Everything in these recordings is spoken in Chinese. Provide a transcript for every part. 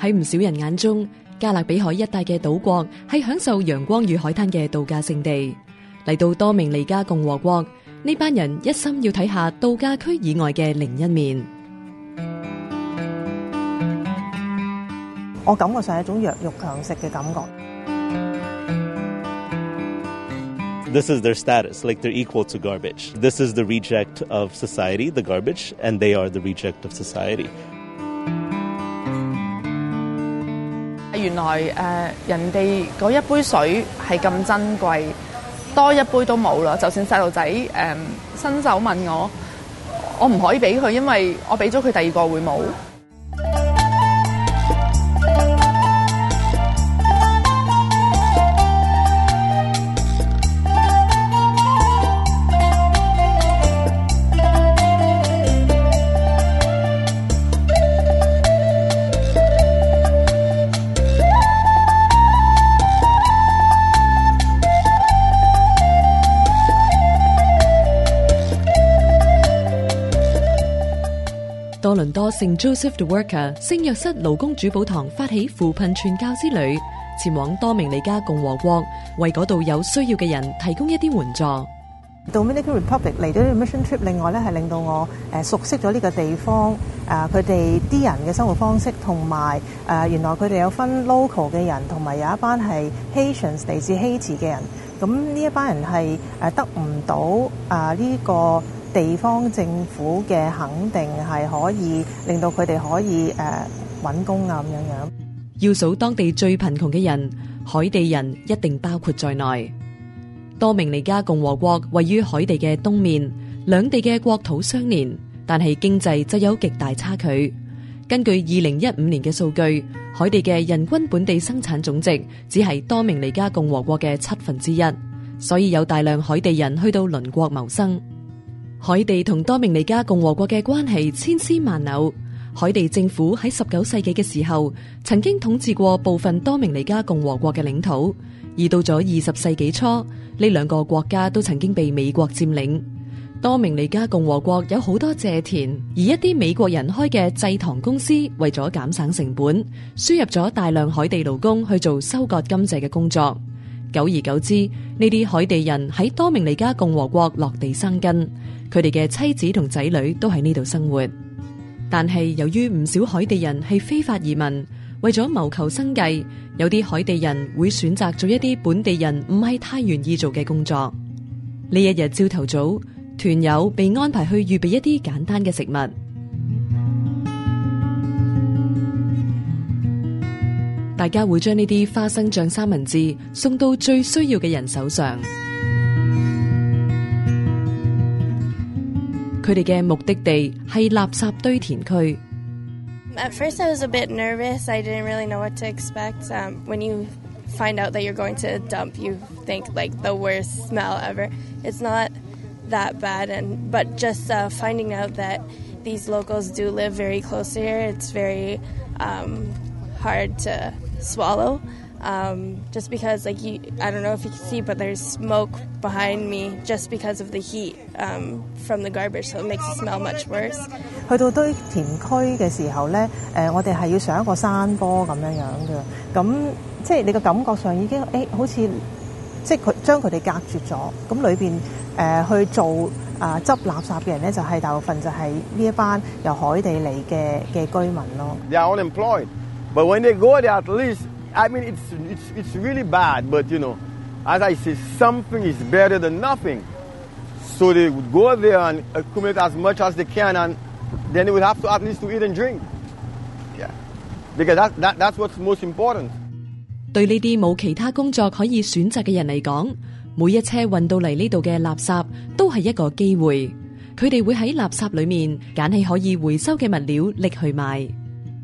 喺唔少人眼中，加勒比海一带嘅岛国系享受阳光与海滩嘅度假胜地。嚟到多明尼加共和国，呢班人一心要睇下度假区以外嘅另一面。我感觉上系一种弱肉强食嘅感觉。This is their status, like they're equal to garbage. This is the reject of society, the garbage, and they are the reject of society. 原來誒人哋嗰一杯水係咁珍貴，多一杯都冇啦。就算細路仔誒伸手問我，我唔可以俾佢，因為我俾咗佢第二個會冇。多圣 Joseph 的 Worker 圣约瑟劳工主保堂发起扶贫传教之旅，前往多明尼加共和国，为嗰度有需要嘅人提供一啲援助。Dominican Republic 嚟到 mission trip，另外咧系令到我诶熟悉咗呢个地方啊，佢哋啲人嘅生活方式，同埋诶原来佢哋有分 local 嘅人，同埋有一班系 h a i t i a n s 地自希辞嘅人。咁呢一班人系诶得唔到啊呢个。地方政府嘅肯定系可以令到佢哋可以诶揾工啊，咁样样。要数当地最贫穷嘅人，海地人一定包括在内。多明尼加共和国位于海地嘅东面，两地嘅国土相连，但系经济则有极大差距。根据二零一五年嘅数据，海地嘅人均本地生产总值只系多明尼加共和国嘅七分之一，所以有大量海地人去到邻国谋生。海地同多明尼加共和国嘅关系千丝万缕。海地政府喺十九世纪嘅时候，曾经统治过部分多明尼加共和国嘅领土。而到咗二十世纪初，呢两个国家都曾经被美国占领。多明尼加共和国有好多借田，而一啲美国人开嘅制糖公司为咗减省成本，输入咗大量海地劳工去做收割甘蔗嘅工作。久而久之，呢啲海地人喺多明尼加共和国落地生根。佢哋嘅妻子同仔女都喺呢度生活，但系由于唔少海地人系非法移民，为咗谋求生计，有啲海地人会选择做一啲本地人唔系太愿意做嘅工作。呢一日朝头早，团友被安排去预备一啲简单嘅食物，大家会将呢啲花生酱三文治送到最需要嘅人手上。At first, I was a bit nervous. I didn't really know what to expect. Um, when you find out that you're going to dump, you think like the worst smell ever. It's not that bad, and but just uh, finding out that these locals do live very close here, it's very um, hard to swallow. Um, just because like you, I don't know if you can see, but there's smoke behind me just because of the heat um, from the garbage, so it makes it smell much worse. 去到堆填區嘅時候咧，誒、呃、我哋係要上一個山坡咁樣樣嘅，咁即係你嘅感覺上已經誒、欸、好似即係佢將佢哋隔絕咗，咁裏邊誒去做。啊！執垃圾嘅人咧，就係大部分就係呢一班由海地嚟嘅嘅居民咯。They are unemployed, but when they go, they at least I mean, it's, it's, it's really bad, but you know, as I say, something is better than nothing. So they would go there and accumulate as much as they can, and then they would have to at least to eat and drink. Yeah. Because that, that, that's what's most important. 對呢啲冇其他工作可以選擇嘅人嚟講，每一車運到嚟呢度嘅垃圾都係一個機會。佢哋會喺垃圾裏面揀起可以回收嘅物料拎去賣。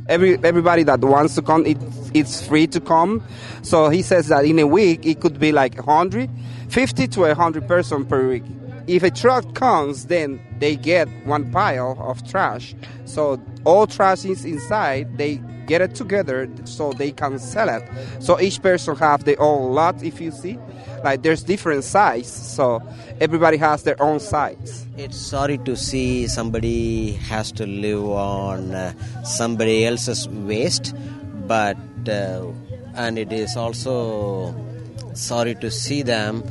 Every, everybody that wants to come, it's free to come. So he says that in a week, it could be like 100, 50 to 100 person per week. If a truck comes, then they get one pile of trash. So all trash is inside. They get it together so they can sell it. So each person have their own lot. If you see, like there's different size, so everybody has their own size. It's sorry to see somebody has to live on uh, somebody else's waste, but uh, and it is also sorry to see them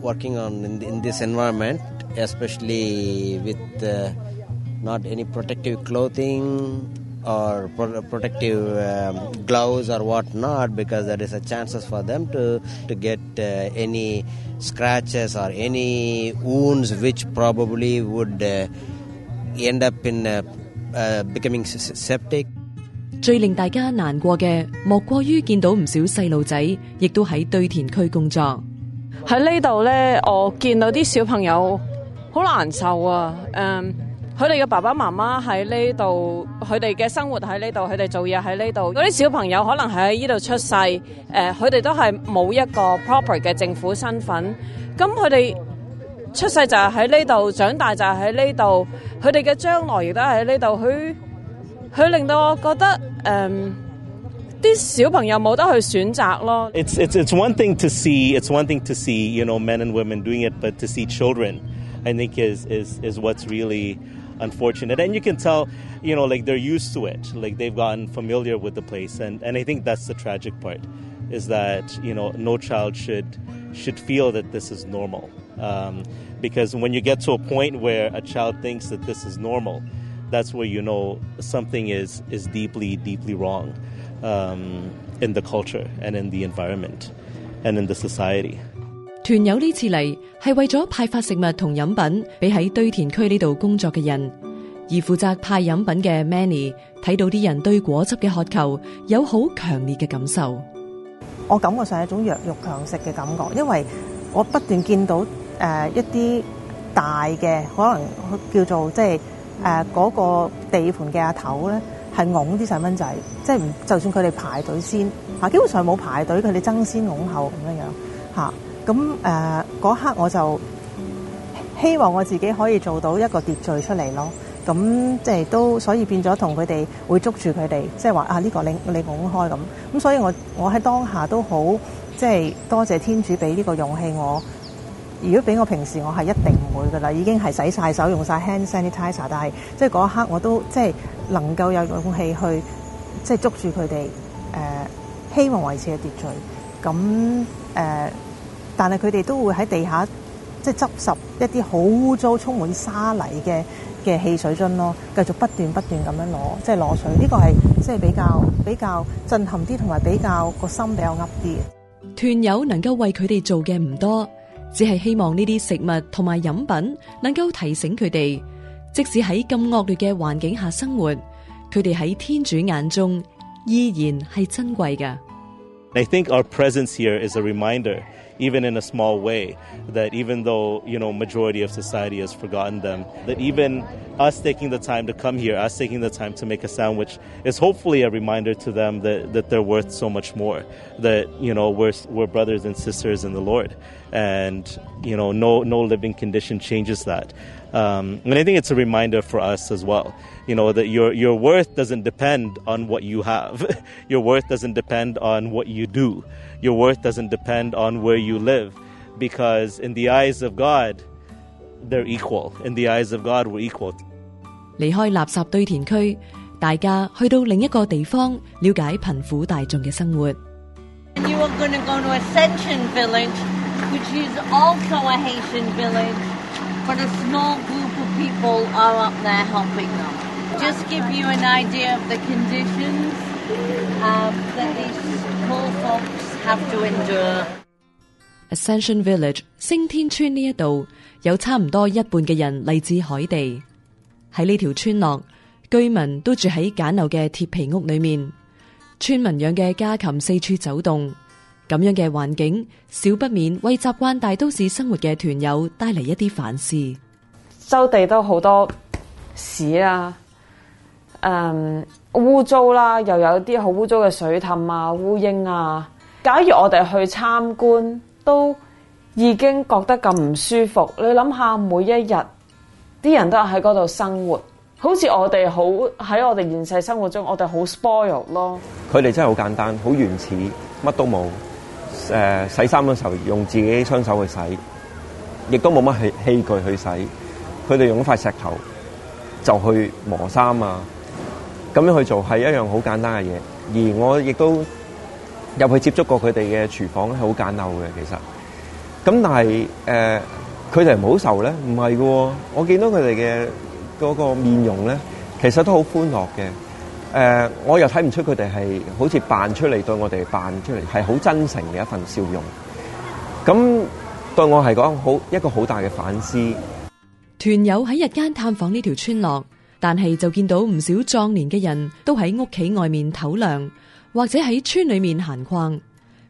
working on in, in this environment, especially with uh, not any protective clothing or pro- protective um, gloves or whatnot because there is a chances for them to to get uh, any scratches or any wounds which probably would uh, end up in uh, uh becoming septic 最令大家難過嘅，莫過於見到唔少細路仔，亦都喺堆填區工作。喺呢度呢，我見到啲小朋友好難受啊！誒、um,。佢哋嘅爸爸媽媽喺呢度，佢哋嘅生活喺呢度，佢哋做嘢喺呢度。嗰啲小朋友可能喺呢度出世，誒，佢哋都係冇一個 proper 嘅政府身份。咁佢哋出世就係喺呢度，長大就係喺呢度，佢哋嘅將來亦都係喺呢度。佢佢令到我覺得诶、啲小朋友冇得去選擇咯。It's it's it's one thing to see, it's one thing to see you know men and women doing it, but to see children, I think is is is what's really unfortunate. And you can tell, you know, like they're used to it, like they've gotten familiar with the place, and and I think that's the tragic part, is that you know no child should should feel that this is normal, um, because when you get to a point where a child thinks that this is normal, that's where you know something is is deeply deeply wrong um, in the culture and in the environment and in the society. 團友呢次嚟係為咗派發食物同飲品俾喺堆填區呢度工作嘅人，而負責派飲品嘅 Many n 睇到啲人對果汁嘅渴求有好強烈嘅感受。我感覺上係一種弱肉強食嘅感覺，因為我不斷見到誒一啲大嘅可能叫做即係诶嗰個地盤嘅阿頭咧，係拱啲細蚊仔，即係唔就算佢哋排隊先啊，基本上冇排隊，佢哋爭先擁後咁樣樣咁誒嗰刻我就希望我自己可以做到一個秩序出嚟咯。咁即係都所以變咗同佢哋會捉住佢哋，即系話啊呢個你你拱開咁。咁所以我我喺當下都好即係多謝天主俾呢個勇氣。我如果俾我平時我係一定唔會噶啦，已經係洗晒手用晒 hand sanitizer，但係即係嗰一刻我都即係能夠有勇氣去即係捉住佢哋誒，希望維持嘅秩序。咁誒。但系佢哋都會喺地下，即系執拾一啲好污糟、充滿沙泥嘅嘅汽水樽咯，繼續不斷不斷咁樣攞，即系攞水。呢個係即系比較比較震撼啲，同埋比較個心比較噏啲。團友能夠為佢哋做嘅唔多，只係希望呢啲食物同埋飲品能夠提醒佢哋，即使喺咁惡劣嘅環境下生活，佢哋喺天主眼中依然係珍貴嘅。I think our presence here is a reminder. even in a small way. That even though you know majority of society has forgotten them, that even us taking the time to come here, us taking the time to make a sandwich, is hopefully a reminder to them that, that they're worth so much more. That you know we're we're brothers and sisters in the Lord and you know no no living condition changes that. Um, and I think it's a reminder for us as well, you know, that your your worth doesn't depend on what you have, your worth doesn't depend on what you do, your worth doesn't depend on where you live, because in the eyes of God, they're equal. In the eyes of God, we're equal. 離開垃圾堆填區，大家去到另一個地方，了解貧苦大眾嘅生活。You are going to go to Ascension Village. Ascension Village，星天村呢一度有差唔多一半嘅人嚟自海地。喺呢条村落，居民都住喺简陋嘅铁皮屋里面，村民养嘅家禽四处走动。咁样嘅环境，少不免为习惯大都市生活嘅团友带嚟一啲反思。周地都好多屎啊，诶污糟啦，又有啲好污糟嘅水氹啊、乌蝇啊。假如我哋去参观，都已经觉得咁唔舒服。你谂下，每一日啲人都喺嗰度生活，好似我哋好喺我哋现实生活中，我哋好 s p o i l 咯。佢哋真系好简单，好原始，乜都冇。誒洗衫嘅時候用自己雙手去洗，亦都冇乜器器具去洗。佢哋用一塊石頭就去磨衫啊，咁樣去做係一樣好簡單嘅嘢。而我亦都入去接觸過佢哋嘅廚房係好簡陋嘅，其實。咁但係誒，佢哋唔好受咧？唔係嘅，我見到佢哋嘅嗰個面容咧，其實都好歡樂嘅。誒，我又睇唔出佢哋係好似扮出嚟對我哋扮出嚟，係好真誠嘅一份笑容。咁對我係講好一個好大嘅反思。團友喺日間探訪呢條村落，但係就見到唔少壯年嘅人都喺屋企外面唞涼，或者喺村里面閒逛。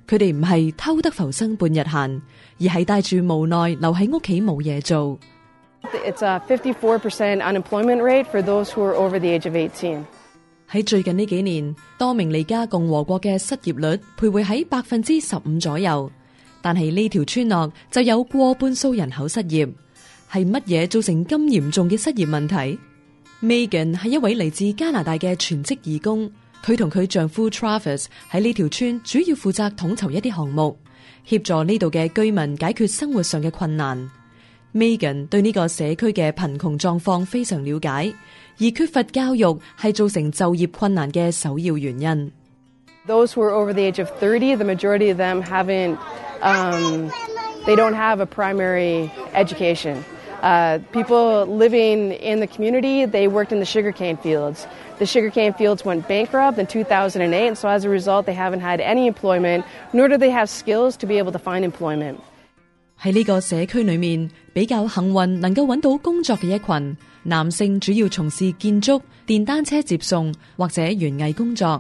佢哋唔係偷得浮生半日閒，而係帶住無奈留喺屋企冇嘢做。It's a fifty-four percent unemployment rate for those who are over the age of eighteen. 喺最近呢几年，多明尼加共和国嘅失业率徘徊喺百分之十五左右，但系呢条村落就有过半数人口失业，系乜嘢造成咁严重嘅失业问题？Megan 系一位嚟自加拿大嘅全职义工，佢同佢丈夫 Travis 喺呢条村主要负责统筹一啲项目，协助呢度嘅居民解决生活上嘅困难。Megan who are over the age of 30, the majority of them haven't, um, they don't have a primary education. Uh, people living in the community, they worked in the sugarcane fields. The sugarcane fields went bankrupt in 2008, so as a result, they haven't had any employment, nor do they have skills to be able to find employment. 喺呢个社区里面，比较幸运能够揾到工作嘅一群男性，主要从事建筑、电单车接送或者园艺工作；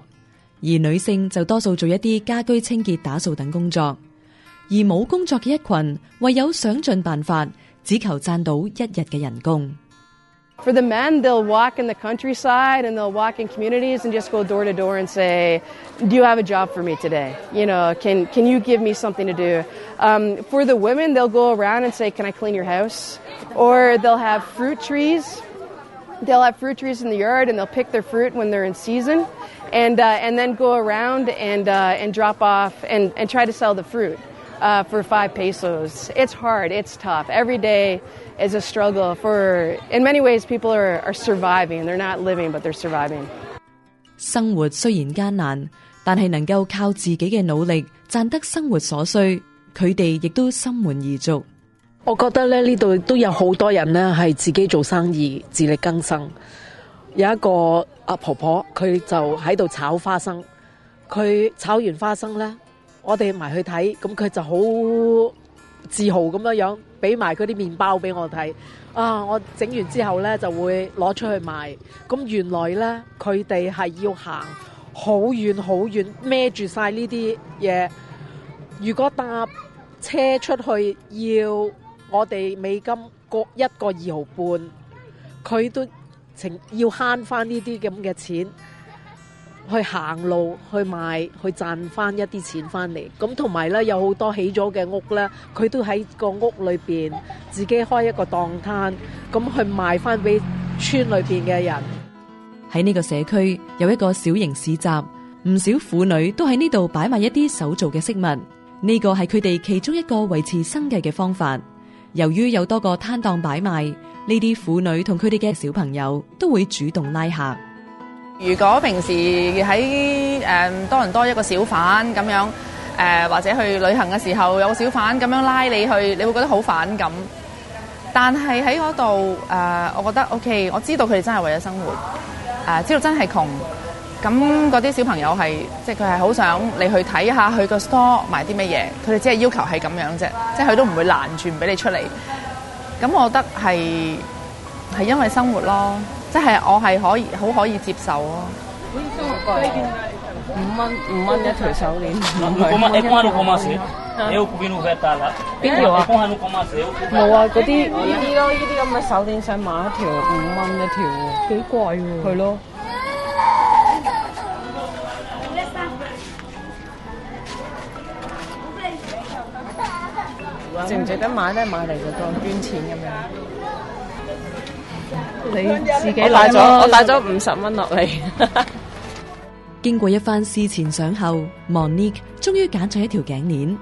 而女性就多数做一啲家居清洁、打扫等工作。而冇工作嘅一群，唯有想尽办法，只求赚到一日嘅人工。For the men, they'll walk in the countryside and they'll walk in communities and just go door to door and say, "Do you have a job for me today? You know, can can you give me something to do?" Um, for the women, they'll go around and say, "Can I clean your house?" Or they'll have fruit trees. They'll have fruit trees in the yard and they'll pick their fruit when they're in season, and uh, and then go around and uh, and drop off and and try to sell the fruit uh, for five pesos. It's hard, it's tough. Every day is a struggle for, in many ways, people are, are surviving. They're not living, but they're surviving. 生活雖然艱難，但係能夠靠自己嘅努力賺得生活所需，佢哋亦都心滿意足。我覺得咧呢度都有好多人呢係自己做生意，自力更生。有一個阿婆婆，佢就喺度炒花生，佢炒完花生呢。我哋埋去睇，咁佢就好自豪咁样样，俾埋佢啲面包俾我睇。啊，我整完之后咧，就会攞出去卖。咁原来咧，佢哋系要行好远好远，孭住晒呢啲嘢。如果搭车出去，要我哋美金各一个二毫半，佢都情要悭翻呢啲咁嘅钱。去行路去卖去赚翻一啲钱翻嚟，咁同埋咧有好多起咗嘅屋咧，佢都喺个屋里边自己开一个档摊，咁去卖翻俾村里边嘅人。喺呢个社区有一个小型市集，唔少妇女都喺呢度摆卖一啲手做嘅饰物。呢个系佢哋其中一个维持生计嘅方法。由于有多个摊档摆卖，呢啲妇女同佢哋嘅小朋友都会主动拉客。如果平时喺诶多人多一个小贩咁样诶或者去旅行嘅时候有個小贩咁样拉你去，你会觉得好反感。但系喺嗰度诶，我觉得 O K，我知道佢哋真系为咗生活诶，知道真系穷。咁嗰啲小朋友系即系佢系好想你去睇下佢个 store 買啲乜嘢，佢哋只系要求系咁样啫，即系佢都唔会拦住唔俾你出嚟。咁我觉得系系因为生活咯。即係我係可以好可以接受咯，五蚊五蚊一條手鏈，五蚊你講下你冇邊條啊？講下冇啊！嗰啲呢啲咯，呢啲咁嘅手鏈想買一條五蚊一條，幾貴喎？去咯，值唔值得買咧？買嚟做捐錢咁樣。你自己带咗，我带咗五十蚊落嚟。经过一番思前想后，Monique 终于拣咗一条颈链。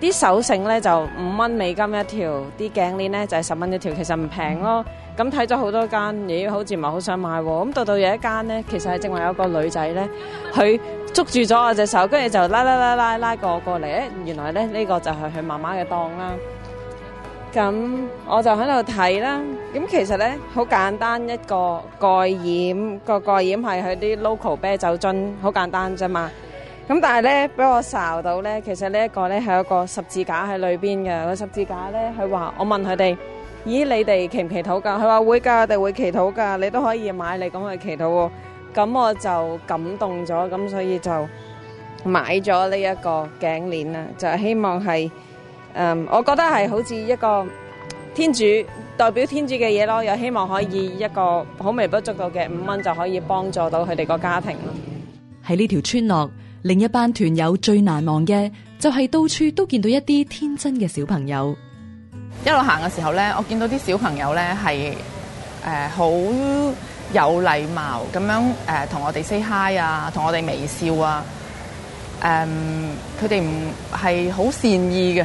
啲手绳咧就五蚊美金一条，啲颈链咧就系十蚊一条，其实唔平咯。咁睇咗好多间，咦，好似唔系好想买。咁到到有一间咧，其实系正话有个女仔咧，佢捉住咗我只手，跟住就拉拉拉拉拉过过嚟。诶，原来咧呢个就系佢妈妈嘅档啦。咁我就喺度睇啦，咁其實咧好簡單一個蓋掩，個蓋掩係佢啲 local 啤酒樽，好簡單啫嘛。咁但係咧俾我睄到咧，其實呢一個咧係一個十字架喺裏邊嘅。個十字架咧，佢話我問佢哋：，咦，你哋祈唔祈禱㗎？佢話會㗎，我哋會祈禱㗎。你都可以買嚟咁去祈禱喎。咁我就感動咗，咁所以就買咗呢一個頸鏈啦，就希望係。嗯，我覺得係好似一個天主代表天主嘅嘢咯，又希望可以一個好微不足道嘅五蚊就可以幫助到佢哋個家庭。喺呢條村落，另一班團友最難忘嘅就係到處都見到一啲天真嘅小朋友。一路行嘅時候咧，我見到啲小朋友咧係诶好有禮貌咁樣诶同我哋 say hi 啊，同我哋微笑啊。诶佢哋唔係好善意嘅。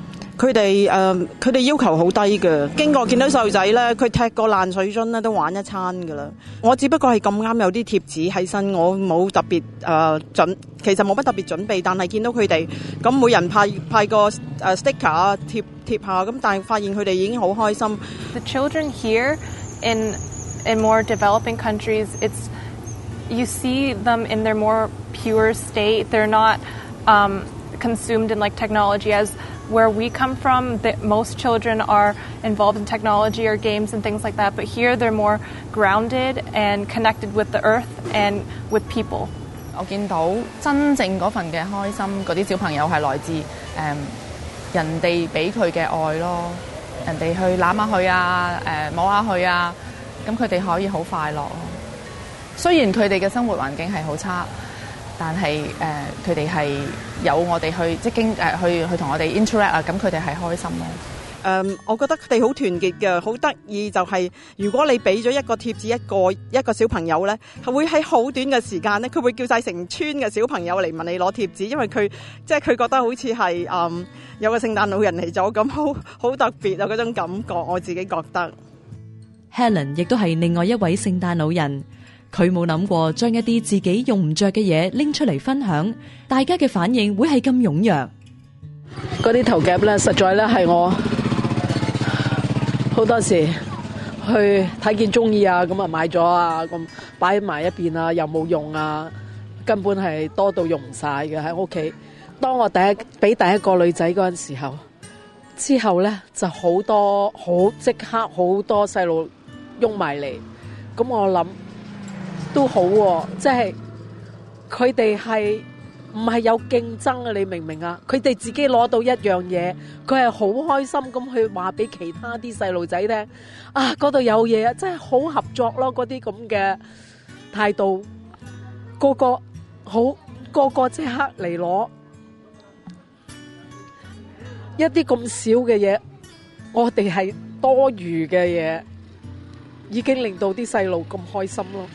佢哋诶，佢哋要求好低嘅。經過見到細路仔咧，佢踢個爛水樽咧都玩一餐噶啦。我只不過係咁啱有啲貼紙喺身，我冇特別誒準，其實冇乜特別準備。但係見到佢哋咁，每人派派個诶 sticker 啊，貼下咁，但係發現佢哋已經好開心。The children here in in more developing countries, it's you see them in their more pure state. They're not um consumed in like technology as where we come from, that most children are involved in technology or games and things like that, but here they're more grounded and connected with the earth and with people. 我見到真正嗰份嘅開心，嗰啲小朋友係來自誒、嗯、人哋俾佢嘅愛咯，人哋去攬下佢啊，誒、呃、摸下佢啊，咁佢哋可以好快樂咯。雖然佢哋嘅生活環境係好差。但係誒，佢哋係有我哋去即經誒去去同我哋 interact 啊，咁佢哋係開心咯。誒，我覺得佢哋好團結嘅，好得意就係如果你俾咗一個貼紙一個一個小朋友咧，係會喺好短嘅時間咧，佢會叫晒成村嘅小朋友嚟問你攞貼紙，因為佢即係佢覺得好似係誒有個聖誕老人嚟咗咁，好 好特別啊嗰種感覺我自己覺得。Helen 亦都係另外一位聖誕老人。佢冇谂过将一啲自己用唔着嘅嘢拎出嚟分享，大家嘅反应会系咁踊跃。嗰啲头夹咧，实在咧系我好多时去睇见中意啊，咁啊买咗啊，咁摆埋一边啊，又冇用啊，根本系多到用唔晒嘅喺屋企。当我第一俾第一个女仔嗰阵时候，之后咧就好多好即刻好多细路拥埋嚟，咁我谂。都好喎，即系佢哋系唔系有竞争啊？你明唔明啊？佢哋自己攞到一样嘢，佢系好开心咁去话俾其他啲细路仔听啊！嗰度有嘢啊，真系好合作咯！嗰啲咁嘅态度，个个好，个个即刻嚟攞一啲咁少嘅嘢，我哋系多余嘅嘢，已经令到啲细路咁开心咯。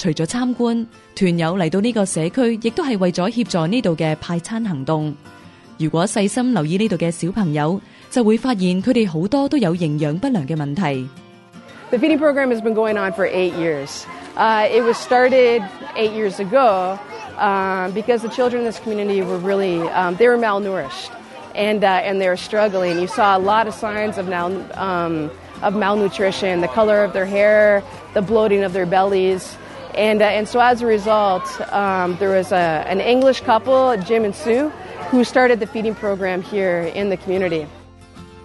除咗参观，团友嚟到呢个社区，亦都系为咗协助呢度嘅派餐行动。如果细心留意呢度嘅小朋友，就会发现佢哋好多都有营养不良嘅问题。And, uh, and so as a result, um, there was a, an English couple, Jim and Sue, who started the feeding program here in the community.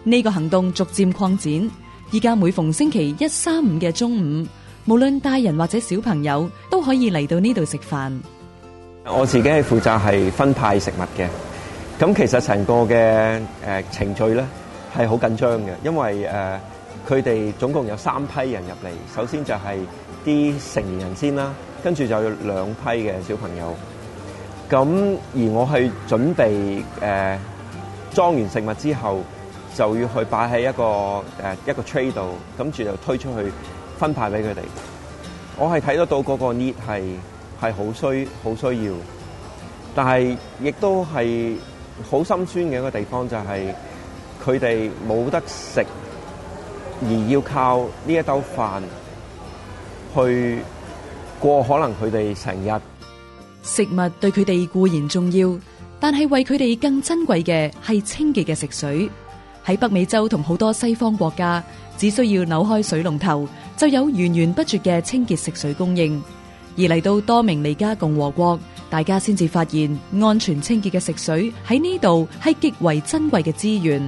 呢個行動逐漸擴展，依家每逢星期一、三、五嘅中午，無論大人或者小朋友都可以嚟到呢度食飯。我自己係負責係分派食物嘅，咁其實成個嘅誒、呃、程序咧係好緊張嘅，因為誒。呃佢哋總共有三批人入嚟，首先就係啲成年人先啦，跟住就有兩批嘅小朋友。咁而我係準備誒裝完食物之後，就要去擺喺一個誒一個 tray 度，跟住就推出去分派俾佢哋。我係睇得到嗰個 need 系係好需好需要，但係亦都係好心酸嘅一個地方，就係佢哋冇得食。而要靠呢一兜饭去过，可能佢哋成日食物对佢哋固然重要，但系为佢哋更珍贵嘅系清洁嘅食水。喺北美洲同好多西方国家，只需要扭开水龙头，就有源源不绝嘅清洁食水供应。而嚟到多明尼加共和国，大家先至发现安全清洁嘅食水喺呢度系极为珍贵嘅资源。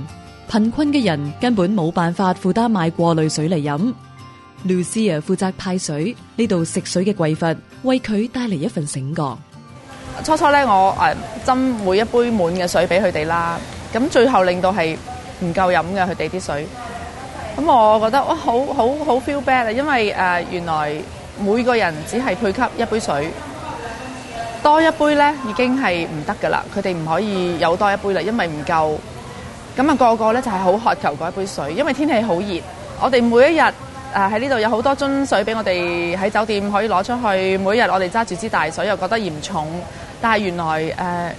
贫困嘅人根本冇办法负担买过滤水嚟饮。律师啊，负责派水呢度食水嘅贵佛，为佢带嚟一份醒觉。初初咧，我诶斟每一杯满嘅水俾佢哋啦，咁最后令到系唔够饮嘅佢哋啲水。咁我觉得我好好好 feel bad 啊，因为诶原来每个人只系配给一杯水，多一杯咧已经系唔得噶啦，佢哋唔可以有多一杯啦，因为唔够。咁啊，個個咧就係好渴求嗰一杯水，因為天氣好熱。我哋每一日誒喺呢度有好多樽水俾我哋喺酒店可以攞出去。每日我哋揸住支大水又覺得嫌重，但系原來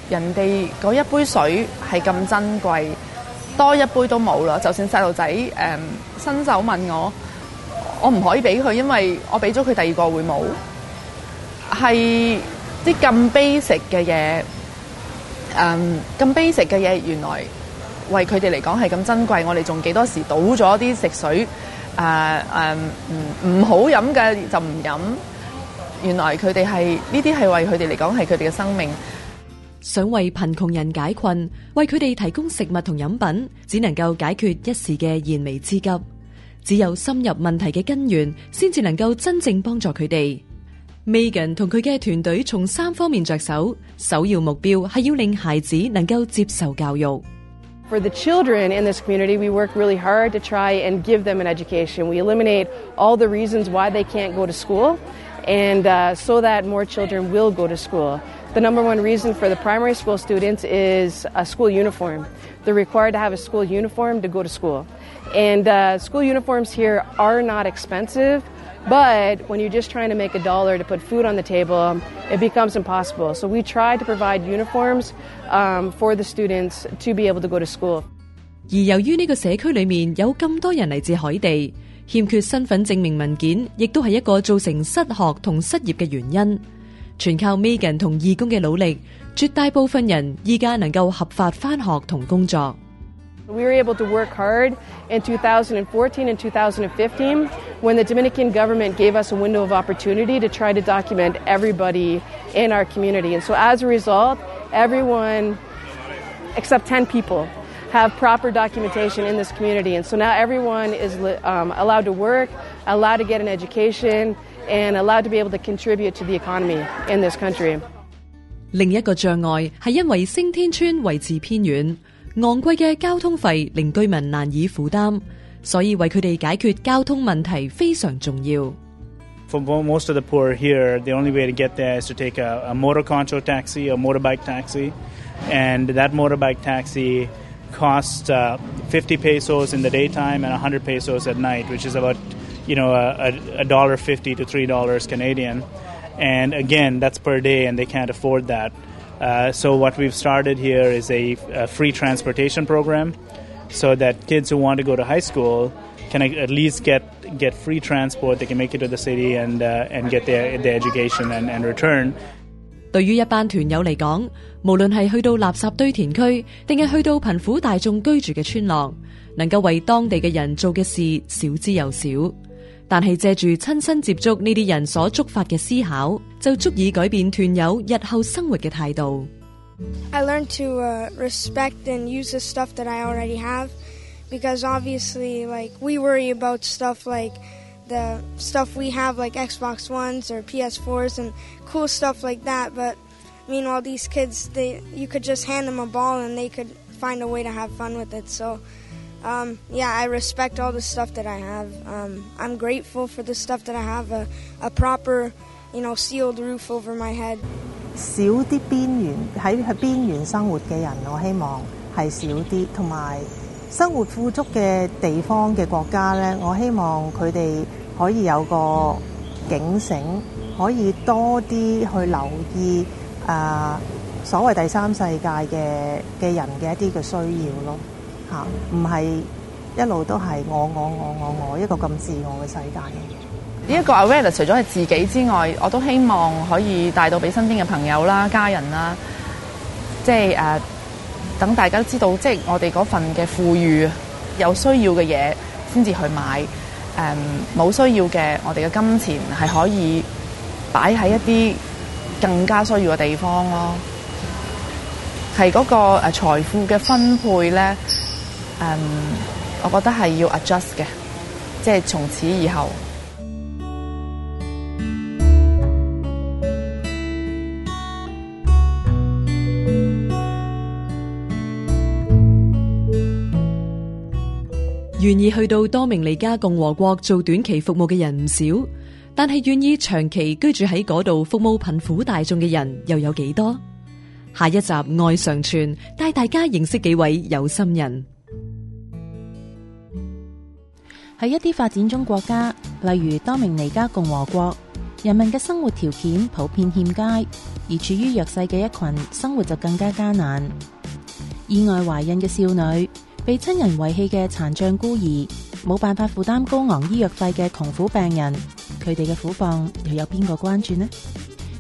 誒人哋嗰一杯水係咁珍貴，多一杯都冇啦。就算細路仔誒伸手問我，我唔可以俾佢，因為我俾咗佢第二個會冇。係啲咁 basic 嘅嘢，诶咁 basic 嘅嘢原來。为佢哋嚟讲系咁珍贵，我哋仲几多时倒咗啲食水？诶诶，唔好饮嘅就唔饮。原来佢哋系呢啲，系为佢哋嚟讲系佢哋嘅生命。想为贫穷人解困，为佢哋提供食物同饮品，只能够解决一时嘅燃眉之急。只有深入问题嘅根源，先至能够真正帮助佢哋。Megan 同佢嘅团队从三方面着手，首要目标系要令孩子能够接受教育。For the children in this community, we work really hard to try and give them an education. We eliminate all the reasons why they can't go to school, and uh, so that more children will go to school. The number one reason for the primary school students is a school uniform. They're required to have a school uniform to go to school. And uh, school uniforms here are not expensive but when you're just trying to make a dollar to put food on the table, it becomes impossible. So we try to provide uniforms um, for the students to be able to go to school. 而由於呢個社區裏面有咁多人嚟自海地，欠缺身份證明文件，亦都係一個造成失學同失業嘅原因。全靠 Megan 同義工嘅努力，絕大部分人依家能夠合法返學同工作。We were able to work hard in 2014 and 2015 when the Dominican government gave us a window of opportunity to try to document everybody in our community. And so as a result, everyone except 10 people have proper documentation in this community. And so now everyone is um, allowed to work, allowed to get an education, and allowed to be able to contribute to the economy in this country. 另一個障礙係因為升天村位置偏遠，昂貴嘅交通費令居民難以負擔。for most of the poor here, the only way to get there is to take a, a motor control taxi, a motorbike taxi, and that motorbike taxi costs uh, 50 pesos in the daytime and 100 pesos at night, which is about you know a dollar fifty to three dollars Canadian, and again that's per day, and they can't afford that. Uh, so what we've started here is a, a free transportation program. 对于一班团友嚟讲，无论系去到垃圾堆填区，定系去到贫苦大众居住嘅村落，能够为当地嘅人做嘅事少之又少。但系借住亲身接触呢啲人所触发嘅思考，就足以改变团友日后生活嘅态度。I learned to uh, respect and use the stuff that I already have because obviously, like, we worry about stuff like the stuff we have, like Xbox Ones or PS4s and cool stuff like that, but meanwhile, these kids, they you could just hand them a ball and they could find a way to have fun with it. So, um, yeah, I respect all the stuff that I have. Um, I'm grateful for the stuff that I have a, a proper, you know, sealed roof over my head. 少啲邊緣喺喺邊緣生活嘅人，我希望係少啲。同埋生活富足嘅地方嘅國家呢，我希望佢哋可以有個警醒，可以多啲去留意啊所謂第三世界嘅嘅人嘅一啲嘅需要咯。嚇，唔係一路都係我我我我我一個咁自我嘅世界呢一個 a v e s s 除咗係自己之外，我都希望可以帶到俾身邊嘅朋友啦、家人啦，即系誒，等大家都知道，即係我哋嗰份嘅富裕有需要嘅嘢，先至去買誒冇需要嘅我哋嘅金錢係可以擺喺一啲更加需要嘅地方咯。係嗰個誒財富嘅分配咧，誒，我覺得係要 adjust 嘅，即係從此以後。愿意去到多明尼加共和国做短期服务嘅人唔少，但系愿意长期居住喺嗰度服务贫苦大众嘅人又有几多？下一集爱上传带大家认识几位有心人，喺一啲发展中国家，例如多明尼加共和国，人民嘅生活条件普遍欠佳，而处于弱势嘅一群生活就更加艰难。意外怀孕嘅少女。被亲人遗弃嘅残障孤儿，冇办法负担高昂医药费嘅穷苦病人，佢哋嘅苦况又有边个关注呢？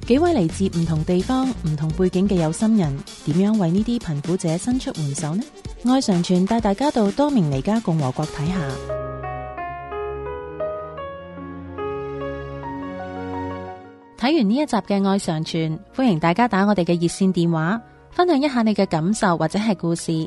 几位嚟自唔同地方、唔同背景嘅有心人，点样为呢啲贫苦者伸出援手呢？爱常传带大家到多明尼加共和国睇下。睇完呢一集嘅爱常传，欢迎大家打我哋嘅热线电话，分享一下你嘅感受或者系故事。